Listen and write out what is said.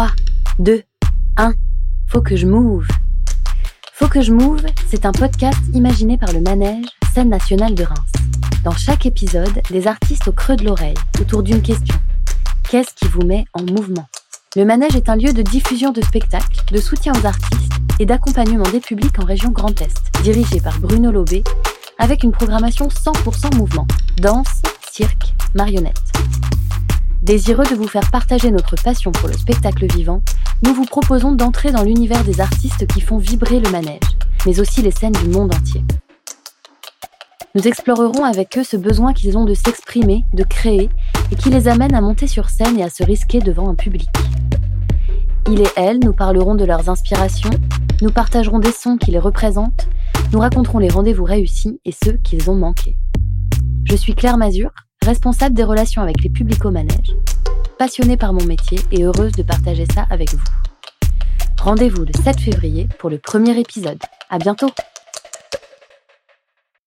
3, 2, 1. Faut que je move. Faut que je move, c'est un podcast imaginé par le Manège, scène nationale de Reims. Dans chaque épisode, des artistes au creux de l'oreille, autour d'une question. Qu'est-ce qui vous met en mouvement? Le Manège est un lieu de diffusion de spectacles, de soutien aux artistes et d'accompagnement des publics en région Grand Est, dirigé par Bruno Lobé, avec une programmation 100% mouvement, danse, cirque, marionnette. Désireux de vous faire partager notre passion pour le spectacle vivant, nous vous proposons d'entrer dans l'univers des artistes qui font vibrer le manège, mais aussi les scènes du monde entier. Nous explorerons avec eux ce besoin qu'ils ont de s'exprimer, de créer, et qui les amène à monter sur scène et à se risquer devant un public. Ils et elles nous parleront de leurs inspirations, nous partagerons des sons qui les représentent, nous raconterons les rendez-vous réussis et ceux qu'ils ont manqués. Je suis Claire Mazur, responsable des relations avec les publics au manège, passionnée par mon métier et heureuse de partager ça avec vous. Rendez-vous le 7 février pour le premier épisode. À bientôt!